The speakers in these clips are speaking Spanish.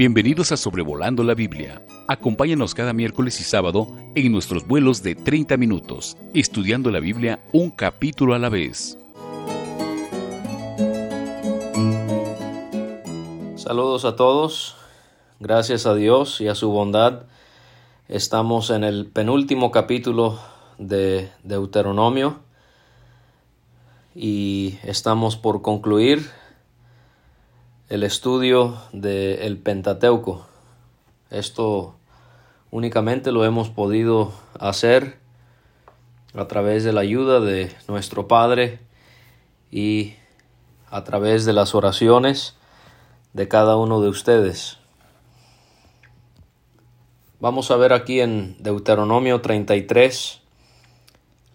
Bienvenidos a Sobrevolando la Biblia. Acompáñanos cada miércoles y sábado en nuestros vuelos de 30 minutos, estudiando la Biblia un capítulo a la vez. Saludos a todos. Gracias a Dios y a su bondad. Estamos en el penúltimo capítulo de Deuteronomio y estamos por concluir el estudio del Pentateuco. Esto únicamente lo hemos podido hacer a través de la ayuda de nuestro Padre y a través de las oraciones de cada uno de ustedes. Vamos a ver aquí en Deuteronomio 33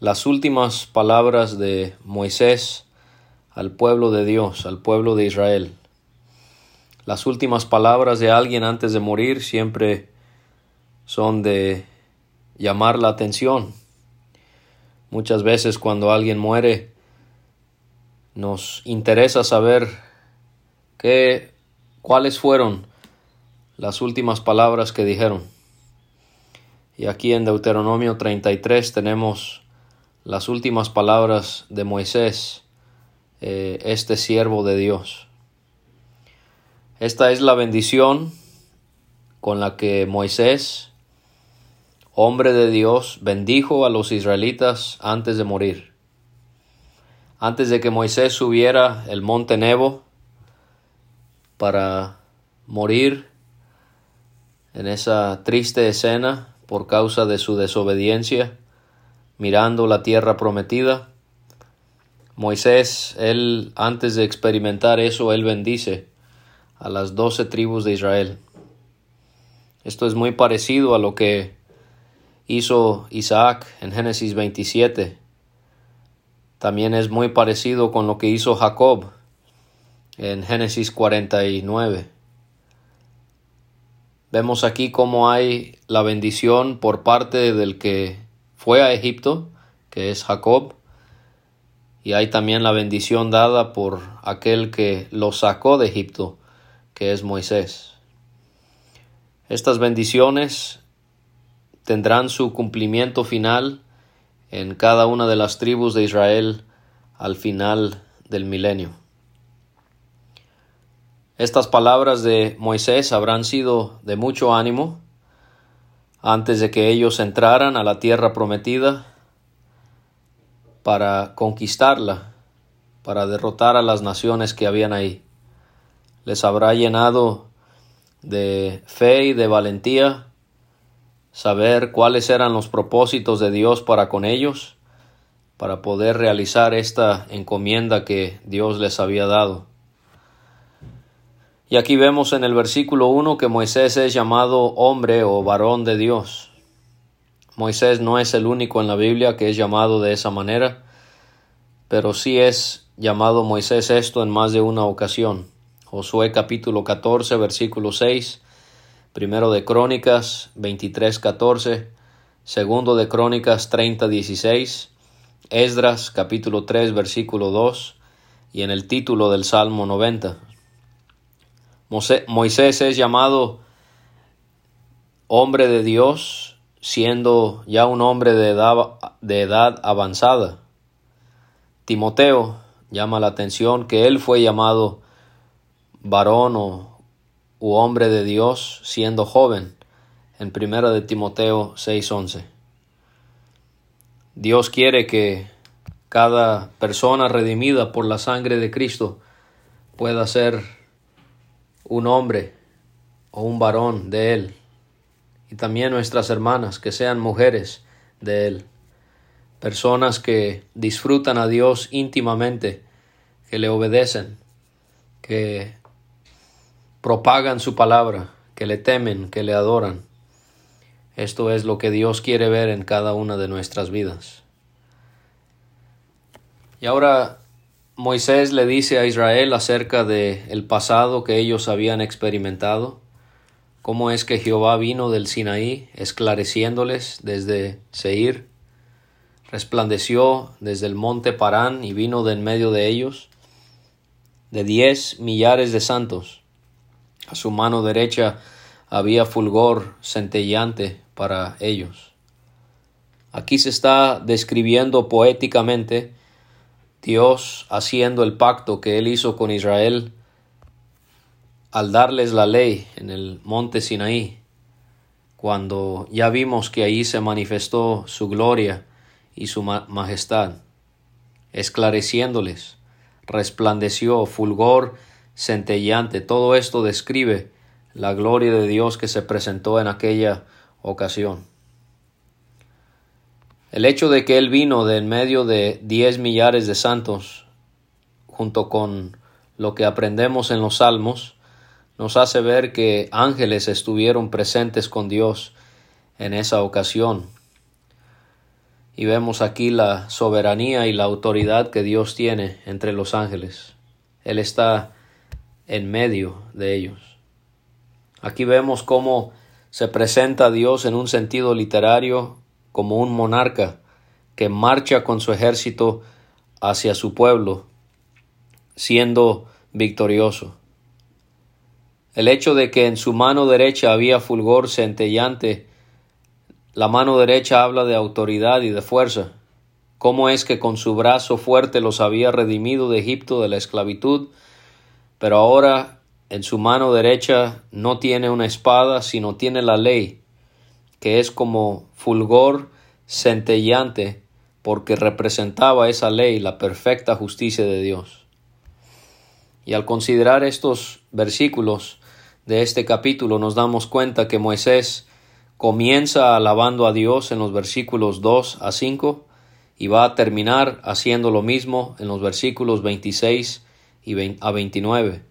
las últimas palabras de Moisés al pueblo de Dios, al pueblo de Israel. Las últimas palabras de alguien antes de morir siempre son de llamar la atención. Muchas veces cuando alguien muere nos interesa saber qué cuáles fueron las últimas palabras que dijeron. Y aquí en Deuteronomio 33 tenemos las últimas palabras de Moisés, eh, este siervo de Dios. Esta es la bendición con la que Moisés, hombre de Dios, bendijo a los israelitas antes de morir. Antes de que Moisés subiera el monte Nebo para morir en esa triste escena por causa de su desobediencia, mirando la tierra prometida, Moisés, él antes de experimentar eso, él bendice a las doce tribus de Israel. Esto es muy parecido a lo que hizo Isaac en Génesis 27. También es muy parecido con lo que hizo Jacob en Génesis 49. Vemos aquí cómo hay la bendición por parte del que fue a Egipto, que es Jacob, y hay también la bendición dada por aquel que lo sacó de Egipto, que es Moisés. Estas bendiciones tendrán su cumplimiento final en cada una de las tribus de Israel al final del milenio. Estas palabras de Moisés habrán sido de mucho ánimo antes de que ellos entraran a la tierra prometida para conquistarla, para derrotar a las naciones que habían ahí les habrá llenado de fe y de valentía saber cuáles eran los propósitos de Dios para con ellos, para poder realizar esta encomienda que Dios les había dado. Y aquí vemos en el versículo 1 que Moisés es llamado hombre o varón de Dios. Moisés no es el único en la Biblia que es llamado de esa manera, pero sí es llamado Moisés esto en más de una ocasión. Josué capítulo 14, versículo 6, primero de Crónicas 23, 14, segundo de Crónicas 30, 16, Esdras capítulo 3, versículo 2 y en el título del Salmo 90. Moisés es llamado hombre de Dios siendo ya un hombre de edad, de edad avanzada. Timoteo llama la atención que él fue llamado varón o u hombre de Dios siendo joven en primera de Timoteo 6:11. Dios quiere que cada persona redimida por la sangre de Cristo pueda ser un hombre o un varón de Él. Y también nuestras hermanas que sean mujeres de Él. Personas que disfrutan a Dios íntimamente, que le obedecen, que propagan su palabra, que le temen, que le adoran. Esto es lo que Dios quiere ver en cada una de nuestras vidas. Y ahora Moisés le dice a Israel acerca de el pasado que ellos habían experimentado, cómo es que Jehová vino del Sinaí, esclareciéndoles desde Seir, resplandeció desde el monte Parán y vino de en medio de ellos, de diez millares de santos, A su mano derecha había fulgor centellante para ellos. Aquí se está describiendo poéticamente Dios haciendo el pacto que él hizo con Israel al darles la ley en el monte Sinaí, cuando ya vimos que ahí se manifestó su gloria y su majestad, esclareciéndoles, resplandeció fulgor centellante. Todo esto describe la gloria de Dios que se presentó en aquella ocasión. El hecho de que Él vino de en medio de diez millares de santos, junto con lo que aprendemos en los salmos, nos hace ver que ángeles estuvieron presentes con Dios en esa ocasión. Y vemos aquí la soberanía y la autoridad que Dios tiene entre los ángeles. Él está en medio de ellos. Aquí vemos cómo se presenta a Dios en un sentido literario como un monarca que marcha con su ejército hacia su pueblo, siendo victorioso. El hecho de que en su mano derecha había fulgor centellante, la mano derecha habla de autoridad y de fuerza. ¿Cómo es que con su brazo fuerte los había redimido de Egipto de la esclavitud? Pero ahora en su mano derecha no tiene una espada, sino tiene la ley, que es como fulgor centellante porque representaba esa ley la perfecta justicia de Dios. Y al considerar estos versículos de este capítulo nos damos cuenta que Moisés comienza alabando a Dios en los versículos 2 a 5 y va a terminar haciendo lo mismo en los versículos 26 y a 29.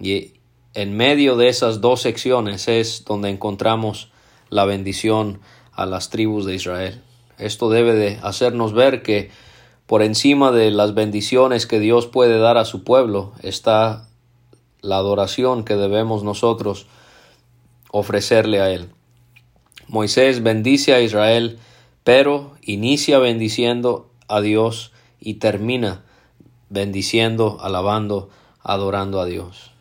Y en medio de esas dos secciones es donde encontramos la bendición a las tribus de Israel. Esto debe de hacernos ver que por encima de las bendiciones que Dios puede dar a su pueblo está la adoración que debemos nosotros ofrecerle a Él. Moisés bendice a Israel, pero inicia bendiciendo a Dios y termina bendiciendo, alabando, adorando a Dios.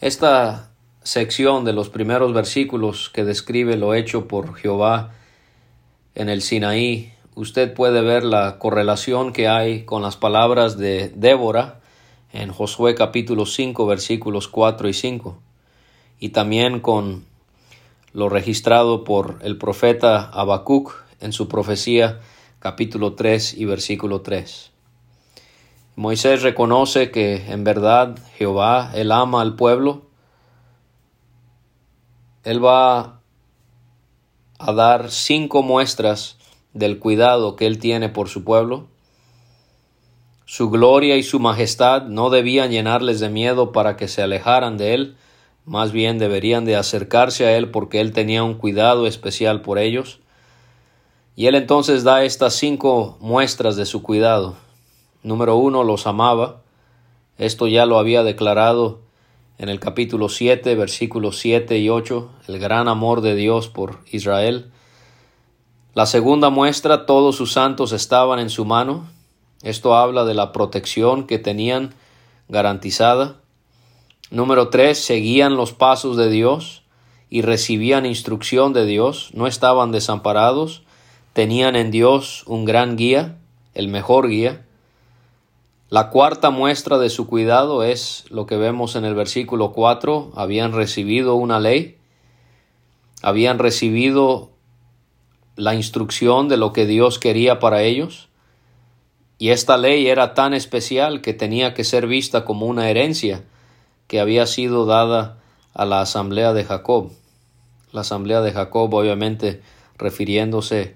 Esta sección de los primeros versículos que describe lo hecho por Jehová en el Sinaí, usted puede ver la correlación que hay con las palabras de Débora en Josué capítulo 5 versículos 4 y 5 y también con lo registrado por el profeta Habacuc en su profecía capítulo 3 y versículo 3. Moisés reconoce que en verdad Jehová, él ama al pueblo, él va a dar cinco muestras del cuidado que él tiene por su pueblo. Su gloria y su majestad no debían llenarles de miedo para que se alejaran de él, más bien deberían de acercarse a él porque él tenía un cuidado especial por ellos. Y él entonces da estas cinco muestras de su cuidado. Número uno, los amaba. Esto ya lo había declarado en el capítulo 7, versículos 7 y 8, el gran amor de Dios por Israel. La segunda muestra, todos sus santos estaban en su mano. Esto habla de la protección que tenían garantizada. Número 3, seguían los pasos de Dios y recibían instrucción de Dios, no estaban desamparados, tenían en Dios un gran guía, el mejor guía. La cuarta muestra de su cuidado es lo que vemos en el versículo 4. Habían recibido una ley, habían recibido la instrucción de lo que Dios quería para ellos, y esta ley era tan especial que tenía que ser vista como una herencia que había sido dada a la asamblea de Jacob. La asamblea de Jacob obviamente refiriéndose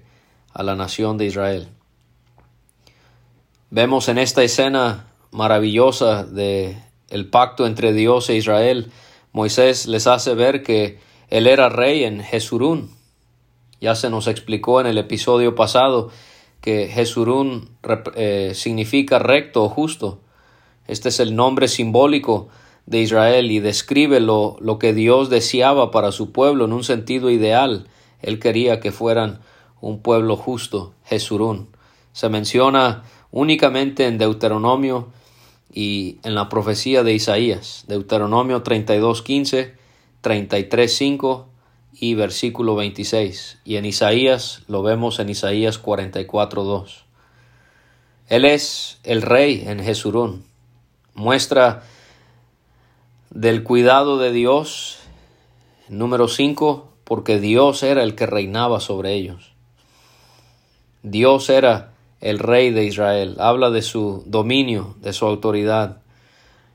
a la nación de Israel. Vemos en esta escena maravillosa de el pacto entre Dios e Israel, Moisés les hace ver que él era rey en Jesurún. Ya se nos explicó en el episodio pasado que Jesurún eh, significa recto o justo. Este es el nombre simbólico de Israel y describe lo, lo que Dios deseaba para su pueblo en un sentido ideal. Él quería que fueran un pueblo justo, Jesurún. Se menciona únicamente en Deuteronomio y en la profecía de Isaías, Deuteronomio 32.15, 33.5 y versículo 26. Y en Isaías lo vemos en Isaías 44.2. Él es el rey en Jesurún. Muestra del cuidado de Dios. Número 5, porque Dios era el que reinaba sobre ellos. Dios era el rey de Israel. Habla de su dominio, de su autoridad.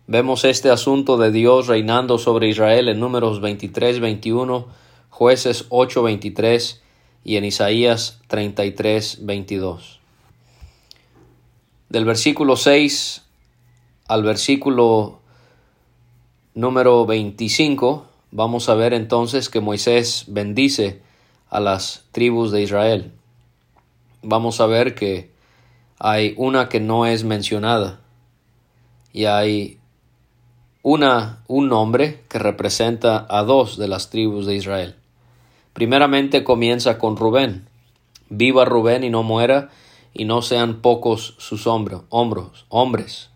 Vemos este asunto de Dios reinando sobre Israel en números 23, 21, jueces 8, 23 y en Isaías 33, 22. Del versículo 6 al versículo número 25 vamos a ver entonces que Moisés bendice a las tribus de Israel. Vamos a ver que hay una que no es mencionada y hay una, un nombre que representa a dos de las tribus de Israel. Primeramente comienza con Rubén. Viva Rubén y no muera, y no sean pocos sus hombros, hombros, hombres.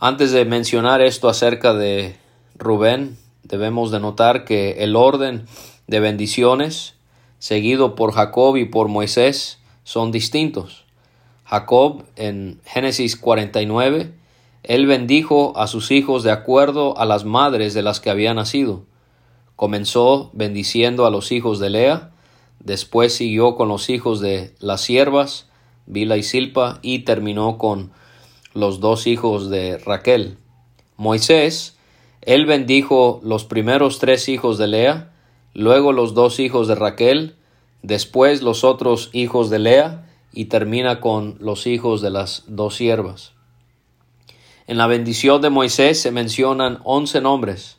Antes de mencionar esto acerca de Rubén, debemos de notar que el orden de bendiciones seguido por Jacob y por Moisés son distintos. Jacob en Génesis 49, él bendijo a sus hijos de acuerdo a las madres de las que había nacido. Comenzó bendiciendo a los hijos de Lea, Después siguió con los hijos de las siervas, Bila y Silpa, y terminó con los dos hijos de Raquel. Moisés, él bendijo los primeros tres hijos de Lea, luego los dos hijos de Raquel, después los otros hijos de Lea, y termina con los hijos de las dos siervas. En la bendición de Moisés se mencionan once nombres.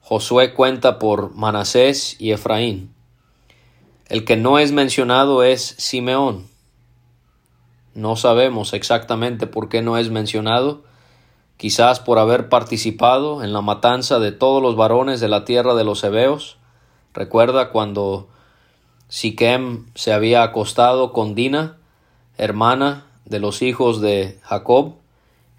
Josué cuenta por Manasés y Efraín. El que no es mencionado es Simeón. No sabemos exactamente por qué no es mencionado, quizás por haber participado en la matanza de todos los varones de la tierra de los Hebeos. Recuerda cuando Siquem se había acostado con Dina, hermana de los hijos de Jacob.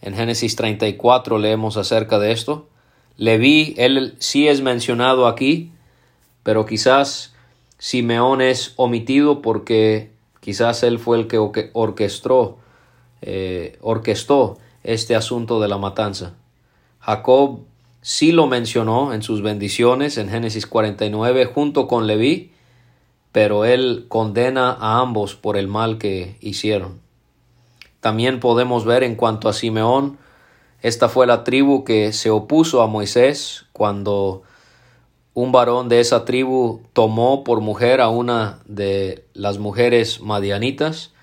En Génesis 34 leemos acerca de esto. Leví, él sí es mencionado aquí, pero quizás Simeón es omitido porque quizás él fue el que orquestó, eh, orquestó este asunto de la matanza. Jacob sí lo mencionó en sus bendiciones en Génesis 49 junto con Leví, pero él condena a ambos por el mal que hicieron. También podemos ver en cuanto a Simeón, esta fue la tribu que se opuso a Moisés cuando un varón de esa tribu tomó por mujer a una de las mujeres madianitas.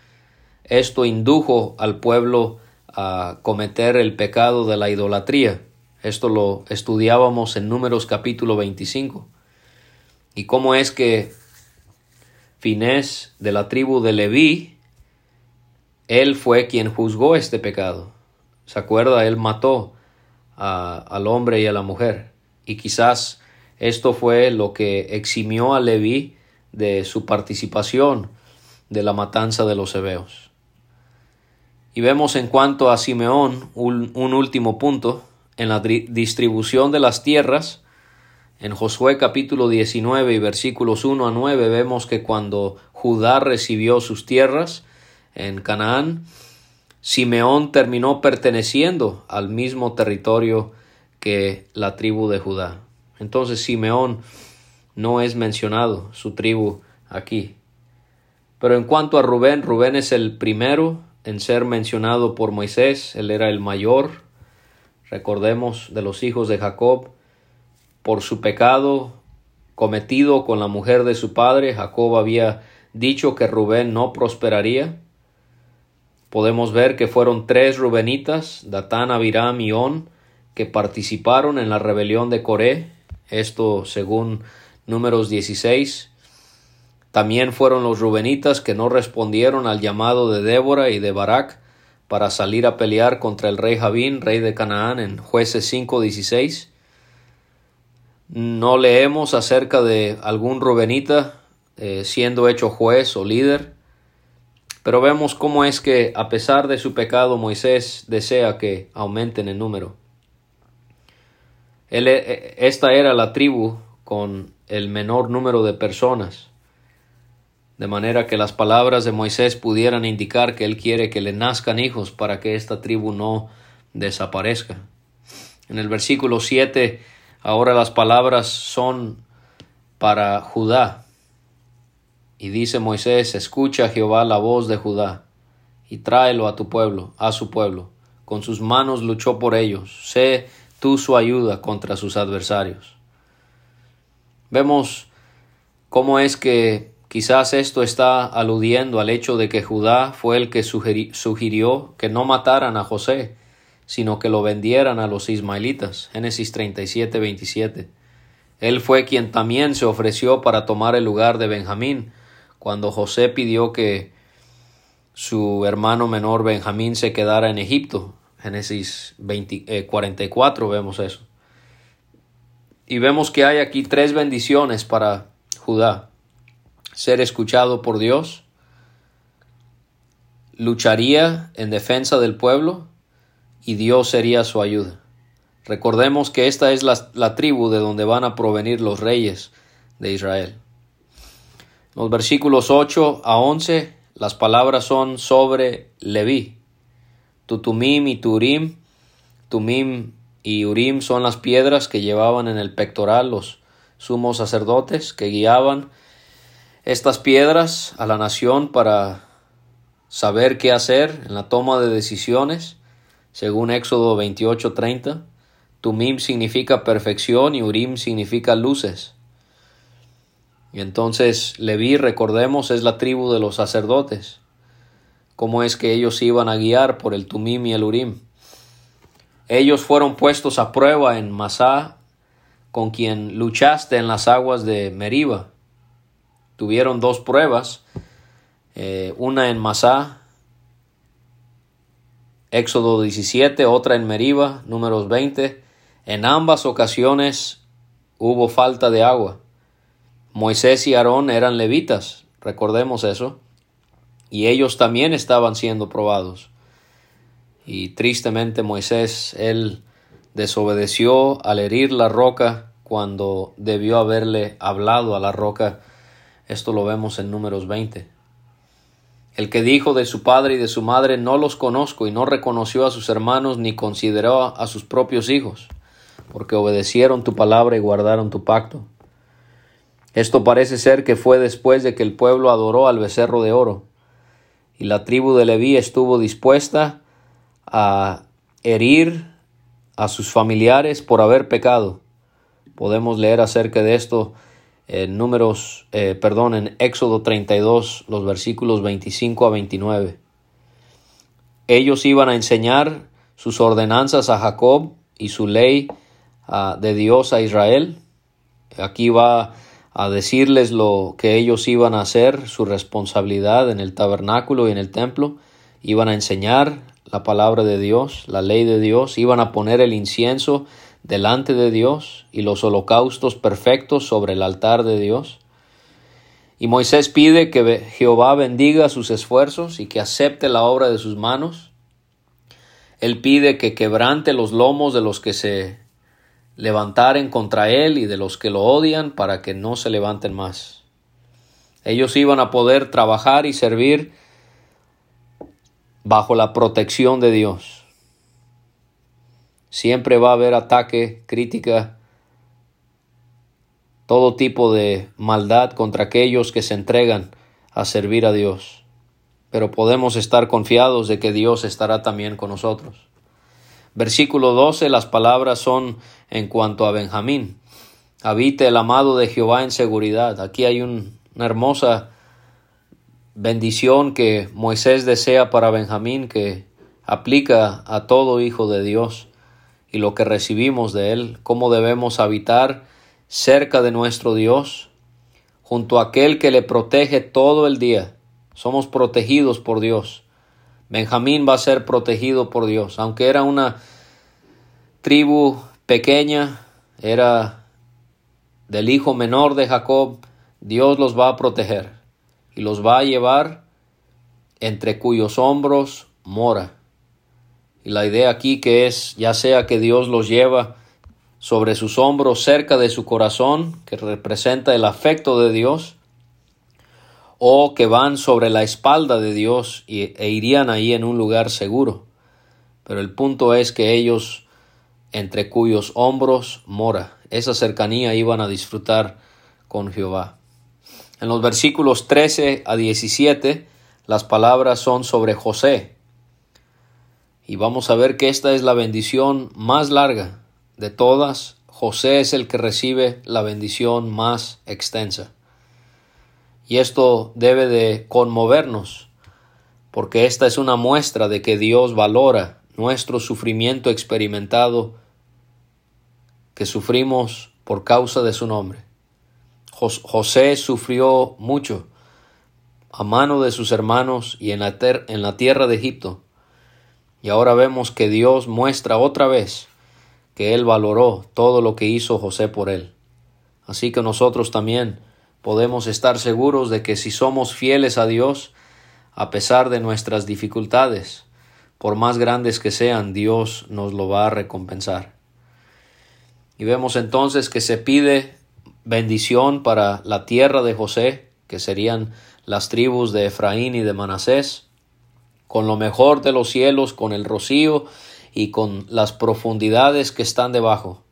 Esto indujo al pueblo a cometer el pecado de la idolatría. Esto lo estudiábamos en Números capítulo 25. Y cómo es que Finés de la tribu de Leví, él fue quien juzgó este pecado. ¿Se acuerda? Él mató al hombre y a la mujer. Y quizás esto fue lo que eximió a Leví de su participación de la matanza de los hebeos. Y vemos en cuanto a Simeón un, un último punto en la distribución de las tierras. En Josué capítulo 19 y versículos 1 a 9 vemos que cuando Judá recibió sus tierras en Canaán, Simeón terminó perteneciendo al mismo territorio que la tribu de Judá. Entonces Simeón no es mencionado, su tribu aquí. Pero en cuanto a Rubén, Rubén es el primero en ser mencionado por Moisés, él era el mayor, recordemos, de los hijos de Jacob, por su pecado cometido con la mujer de su padre, Jacob había dicho que Rubén no prosperaría. Podemos ver que fueron tres Rubenitas, Datán, Abiram y On, que participaron en la rebelión de Coré, esto según números 16. También fueron los rubenitas que no respondieron al llamado de Débora y de Barak para salir a pelear contra el rey Javín, rey de Canaán, en jueces 5.16. No leemos acerca de algún rubenita eh, siendo hecho juez o líder, Pero vemos cómo es que, a pesar de su pecado, Moisés desea que aumenten en número. Eh, esta era la tribu con el menor número de personas, de manera que las palabras de Moisés pudieran indicar que él quiere que le nazcan hijos para que esta tribu no desaparezca. En el versículo 7, ahora las palabras son para Judá, y dice Moisés, escucha Jehová la voz de Judá, y tráelo a tu pueblo, a su pueblo. Con sus manos luchó por ellos. Sé tú su ayuda contra sus adversarios. Vemos cómo es que quizás esto está aludiendo al hecho de que Judá fue el que sugirió que no mataran a José, sino que lo vendieran a los ismaelitas. Génesis 37, 27. Él fue quien también se ofreció para tomar el lugar de Benjamín, cuando José pidió que su hermano menor Benjamín se quedara en Egipto. Génesis 44 eh, vemos eso. Y vemos que hay aquí tres bendiciones para Judá. Ser escuchado por Dios, lucharía en defensa del pueblo y Dios sería su ayuda. Recordemos que esta es la, la tribu de donde van a provenir los reyes de Israel. Los versículos 8 a 11, las palabras son sobre Leví. Tutumim y Turim. Tumim y Urim son las piedras que llevaban en el pectoral los sumos sacerdotes que guiaban estas piedras a la nación para saber qué hacer en la toma de decisiones, según Éxodo 28:30. Tumim significa perfección y Urim significa luces. Y entonces Leví, recordemos, es la tribu de los sacerdotes. ¿Cómo es que ellos iban a guiar por el Tumim y el Urim? Ellos fueron puestos a prueba en Masá, con quien luchaste en las aguas de Meriba. Tuvieron dos pruebas, eh, una en Masá, Éxodo 17, otra en Meriba, números 20. En ambas ocasiones hubo falta de agua. Moisés y Aarón eran levitas, recordemos eso, y ellos también estaban siendo probados. Y tristemente Moisés, él desobedeció al herir la roca cuando debió haberle hablado a la roca. Esto lo vemos en números 20. El que dijo de su padre y de su madre no los conozco y no reconoció a sus hermanos ni consideró a sus propios hijos, porque obedecieron tu palabra y guardaron tu pacto. Esto parece ser que fue después de que el pueblo adoró al becerro de oro, y la tribu de Leví estuvo dispuesta a herir a sus familiares por haber pecado. Podemos leer acerca de esto en números, eh, perdón, en Éxodo 32, los versículos 25 a 29. Ellos iban a enseñar sus ordenanzas a Jacob y su ley ah, de Dios a Israel. Aquí va a decirles lo que ellos iban a hacer, su responsabilidad en el tabernáculo y en el templo, iban a enseñar la palabra de Dios, la ley de Dios, iban a poner el incienso delante de Dios y los holocaustos perfectos sobre el altar de Dios. Y Moisés pide que Jehová bendiga sus esfuerzos y que acepte la obra de sus manos. Él pide que quebrante los lomos de los que se levantaren contra él y de los que lo odian para que no se levanten más. Ellos iban a poder trabajar y servir bajo la protección de Dios. Siempre va a haber ataque, crítica, todo tipo de maldad contra aquellos que se entregan a servir a Dios. Pero podemos estar confiados de que Dios estará también con nosotros. Versículo 12, las palabras son en cuanto a Benjamín. Habite el amado de Jehová en seguridad. Aquí hay una hermosa bendición que Moisés desea para Benjamín que aplica a todo hijo de Dios y lo que recibimos de él, cómo debemos habitar cerca de nuestro Dios, junto a aquel que le protege todo el día. Somos protegidos por Dios. Benjamín va a ser protegido por Dios. Aunque era una tribu pequeña, era del hijo menor de Jacob, Dios los va a proteger y los va a llevar entre cuyos hombros mora. Y la idea aquí que es, ya sea que Dios los lleva sobre sus hombros cerca de su corazón, que representa el afecto de Dios, o que van sobre la espalda de Dios e irían ahí en un lugar seguro. Pero el punto es que ellos, entre cuyos hombros mora, esa cercanía iban a disfrutar con Jehová. En los versículos 13 a 17, las palabras son sobre José. Y vamos a ver que esta es la bendición más larga de todas. José es el que recibe la bendición más extensa. Y esto debe de conmovernos, porque esta es una muestra de que Dios valora nuestro sufrimiento experimentado que sufrimos por causa de su nombre. José sufrió mucho a mano de sus hermanos y en la, en la tierra de Egipto. Y ahora vemos que Dios muestra otra vez que Él valoró todo lo que hizo José por Él. Así que nosotros también podemos estar seguros de que si somos fieles a Dios, a pesar de nuestras dificultades, por más grandes que sean, Dios nos lo va a recompensar. Y vemos entonces que se pide bendición para la tierra de José, que serían las tribus de Efraín y de Manasés, con lo mejor de los cielos, con el rocío y con las profundidades que están debajo.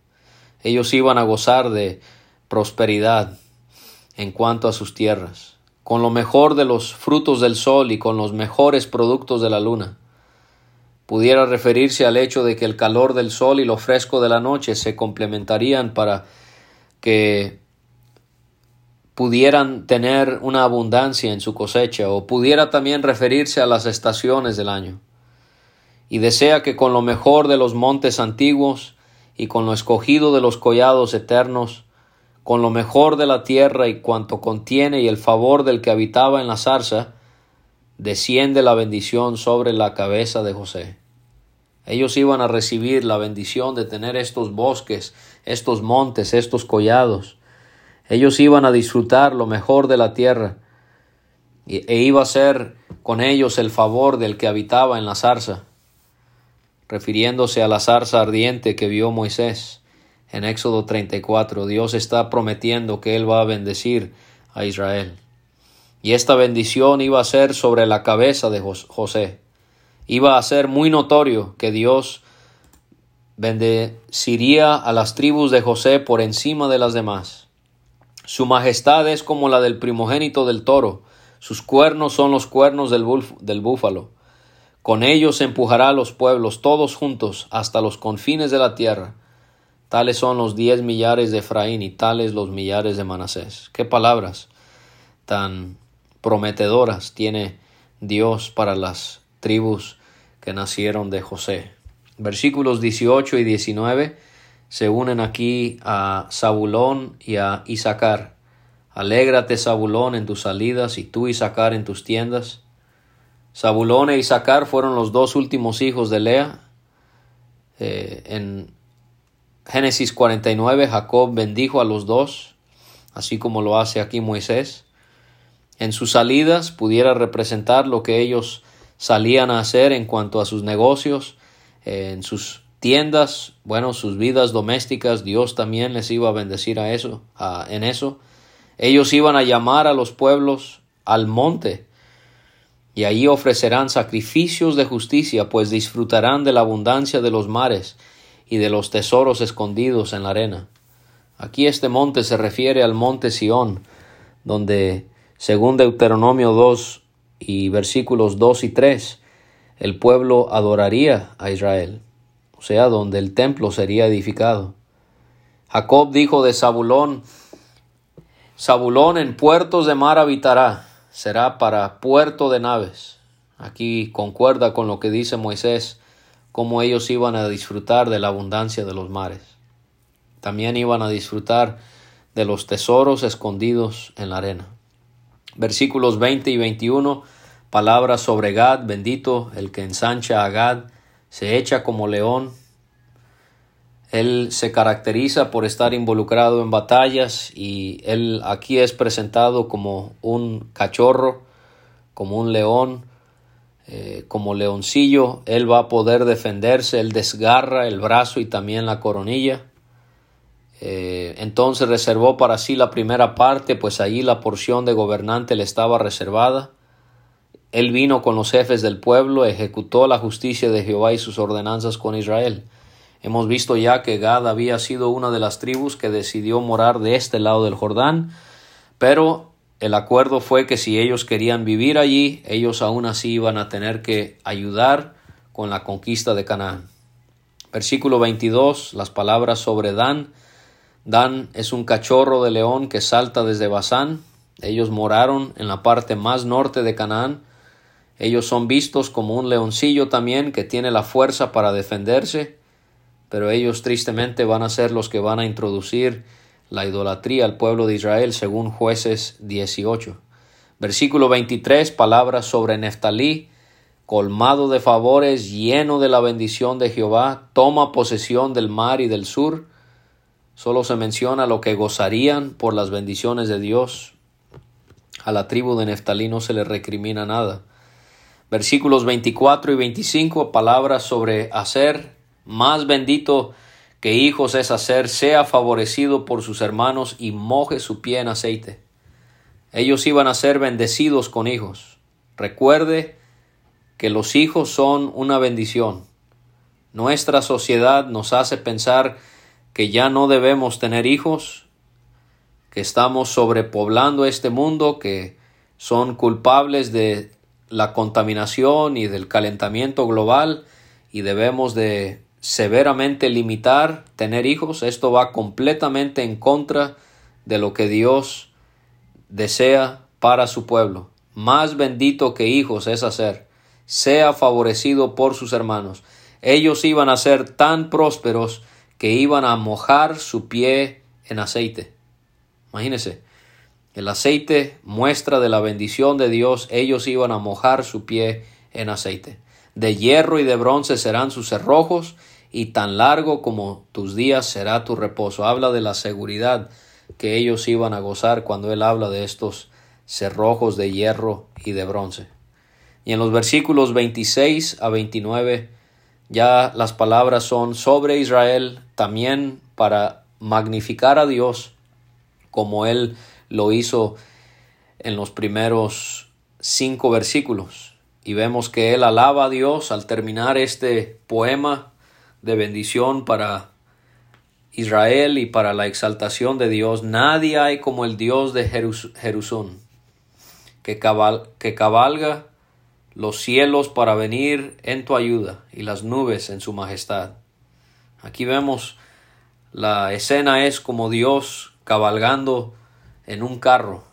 Ellos iban a gozar de prosperidad, en cuanto a sus tierras, con lo mejor de los frutos del sol y con los mejores productos de la luna. Pudiera referirse al hecho de que el calor del sol y lo fresco de la noche se complementarían para que pudieran tener una abundancia en su cosecha, o pudiera también referirse a las estaciones del año. Y desea que con lo mejor de los montes antiguos y con lo escogido de los collados eternos, con lo mejor de la tierra y cuanto contiene y el favor del que habitaba en la zarza, desciende la bendición sobre la cabeza de José. Ellos iban a recibir la bendición de tener estos bosques, estos montes, estos collados. Ellos iban a disfrutar lo mejor de la tierra, e iba a ser con ellos el favor del que habitaba en la zarza, refiriéndose a la zarza ardiente que vio Moisés. En Éxodo 34, Dios está prometiendo que Él va a bendecir a Israel. Y esta bendición iba a ser sobre la cabeza de José. Iba a ser muy notorio que Dios bendeciría a las tribus de José por encima de las demás. Su majestad es como la del primogénito del toro, sus cuernos son los cuernos del, búfalo. Con ellos empujará a los pueblos todos juntos hasta los confines de la tierra. Tales son los diez millares de Efraín y tales los millares de Manasés. Qué palabras tan prometedoras tiene Dios para las tribus que nacieron de José. Versículos 18 y 19 se unen aquí a Zabulón y a Isaacar. Alégrate, Zabulón, en tus salidas y tú, Isaacar, en tus tiendas. Zabulón e Isaacar fueron los dos últimos hijos de Lea. Eh, en Génesis 49, Jacob bendijo a los dos, así como lo hace aquí Moisés. En sus salidas pudiera representar lo que ellos salían a hacer en cuanto a sus negocios, en sus tiendas, bueno, sus vidas domésticas, Dios también les iba a bendecir a eso, en eso. Ellos iban a llamar a los pueblos al monte y allí ofrecerán sacrificios de justicia, pues disfrutarán de la abundancia de los mares y de los tesoros escondidos en la arena. Aquí este monte se refiere al monte Sión, donde, según Deuteronomio 2 y versículos 2 y 3, el pueblo adoraría a Israel, sea, donde el templo sería edificado. Jacob dijo de Zabulón, Zabulón en puertos de mar habitará, será para puerto de naves. Aquí concuerda con lo que dice Moisés cómo ellos iban a disfrutar de la abundancia de los mares. También iban a disfrutar de los tesoros escondidos en la arena. Versículos 20 y 21, palabras sobre Gad, bendito el que ensancha a Gad, se echa como león. Él se caracteriza por estar involucrado en batallas y él aquí es presentado como un cachorro, como un león, eh, como leoncillo, él va a poder defenderse, él desgarra el brazo y también la coronilla. Eh, entonces reservó para sí la primera parte, pues allí la porción de gobernante le estaba reservada. Él vino con los jefes del pueblo, ejecutó la justicia de Jehová y sus ordenanzas con Israel. Hemos visto ya que Gad había sido una de las tribus que decidió morar de este lado del Jordán, pero el acuerdo fue que si ellos querían vivir allí, ellos aún así iban a tener que ayudar con la conquista de Canaán. Versículo 22, las palabras sobre Dan. Dan es un cachorro de león que salta desde Basán. Ellos moraron en la parte más norte de Canaán. Ellos son vistos como un leoncillo también que tiene la fuerza para defenderse, pero ellos tristemente van a ser los que van a introducir la idolatría al pueblo de Israel, según jueces 18. Versículo 23, palabras sobre Neftalí, colmado de favores, lleno de la bendición de Jehová, toma posesión del mar y del sur. Solo se menciona lo que gozarían por las bendiciones de Dios. A la tribu de Neftalí no se le recrimina nada. Versículos 24 y 25, palabras sobre hacer, más bendito que hijos es hacer, sea favorecido por sus hermanos y moje su pie en aceite. Ellos iban a ser bendecidos con hijos. Recuerde que los hijos son una bendición. Nuestra sociedad nos hace pensar que ya no debemos tener hijos, que estamos sobrepoblando este mundo, que son culpables de la contaminación y del calentamiento global y debemos de severamente limitar tener hijos, esto va completamente en contra de lo que Dios desea para su pueblo. Más bendito que hijos es hacer, sea favorecido por sus hermanos. Ellos iban a ser tan prósperos que iban a mojar su pie en aceite. Imagínense, el aceite muestra de la bendición de Dios, ellos iban a mojar su pie en aceite. De hierro y de bronce serán sus cerrojos, y tan largo como tus días será tu reposo. Habla de la seguridad que ellos iban a gozar cuando él habla de estos cerrojos de hierro y de bronce. Y en los versículos 26 a 29 ya las palabras son sobre Israel también para magnificar a Dios como él lo hizo en los primeros cinco versículos. Y vemos que él alaba a Dios al terminar este poema de bendición para Israel y para la exaltación de Dios. Nadie hay como el Dios de Jerusalén, que, que cabalga los cielos para venir en tu ayuda y las nubes en su majestad. Aquí vemos la escena es como Dios cabalgando en un carro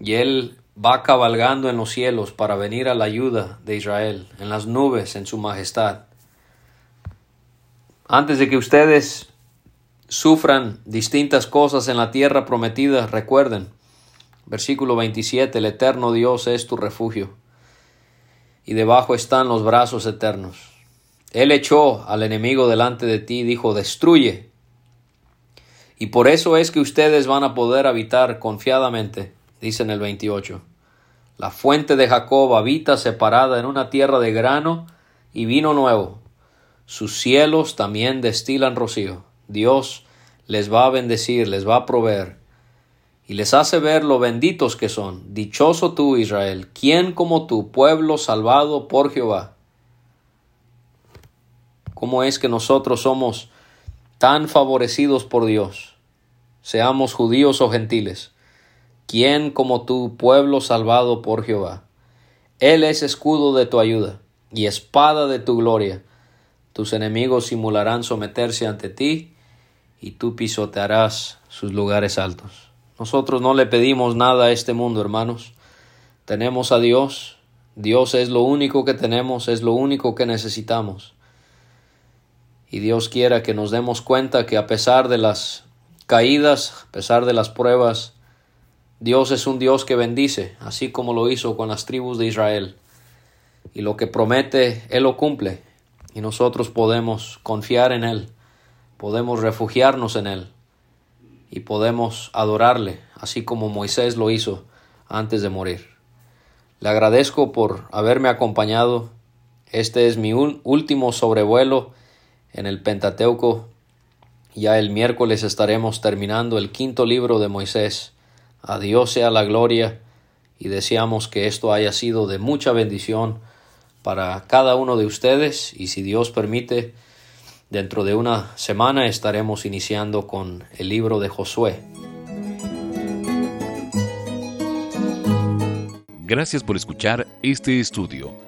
y él va cabalgando en los cielos para venir a la ayuda de Israel, en las nubes en su majestad. Antes de que ustedes sufran distintas cosas en la tierra prometida, recuerden, versículo 27, el eterno Dios es tu refugio, y debajo están los brazos eternos. Él echó al enemigo delante de ti y dijo, destruye. Y por eso es que ustedes van a poder habitar confiadamente, dice en el 28. La fuente de Jacob habita separada en una tierra de grano y vino nuevo sus cielos también destilan rocío. Dios les va a bendecir, les va a proveer y les hace ver lo benditos que son. Dichoso tú, Israel, ¿quién como tú, pueblo salvado por Jehová? ¿Cómo es que nosotros somos tan favorecidos por Dios? Seamos judíos o gentiles. ¿Quién como tú, pueblo salvado por Jehová? Él es escudo de tu ayuda y espada de tu gloria. Tus enemigos simularán someterse ante ti y tú pisotearás sus lugares altos. Nosotros no le pedimos nada a este mundo, hermanos. Tenemos a Dios. Dios es lo único que tenemos, es lo único que necesitamos. Y Dios quiera que nos demos cuenta que a pesar de las caídas, a pesar de las pruebas, Dios es un Dios que bendice, así como lo hizo con las tribus de Israel. Y lo que promete, Él lo cumple y nosotros podemos confiar en Él, podemos refugiarnos en Él y podemos adorarle, así como Moisés lo hizo antes de morir. Le agradezco por haberme acompañado. Este es mi último sobrevuelo en el Pentateuco. Ya el miércoles estaremos terminando el quinto libro de Moisés. A Dios sea la gloria y deseamos que esto haya sido de mucha bendición para cada uno de ustedes y si Dios permite, dentro de una semana estaremos iniciando con el libro de Josué. Gracias por escuchar este estudio.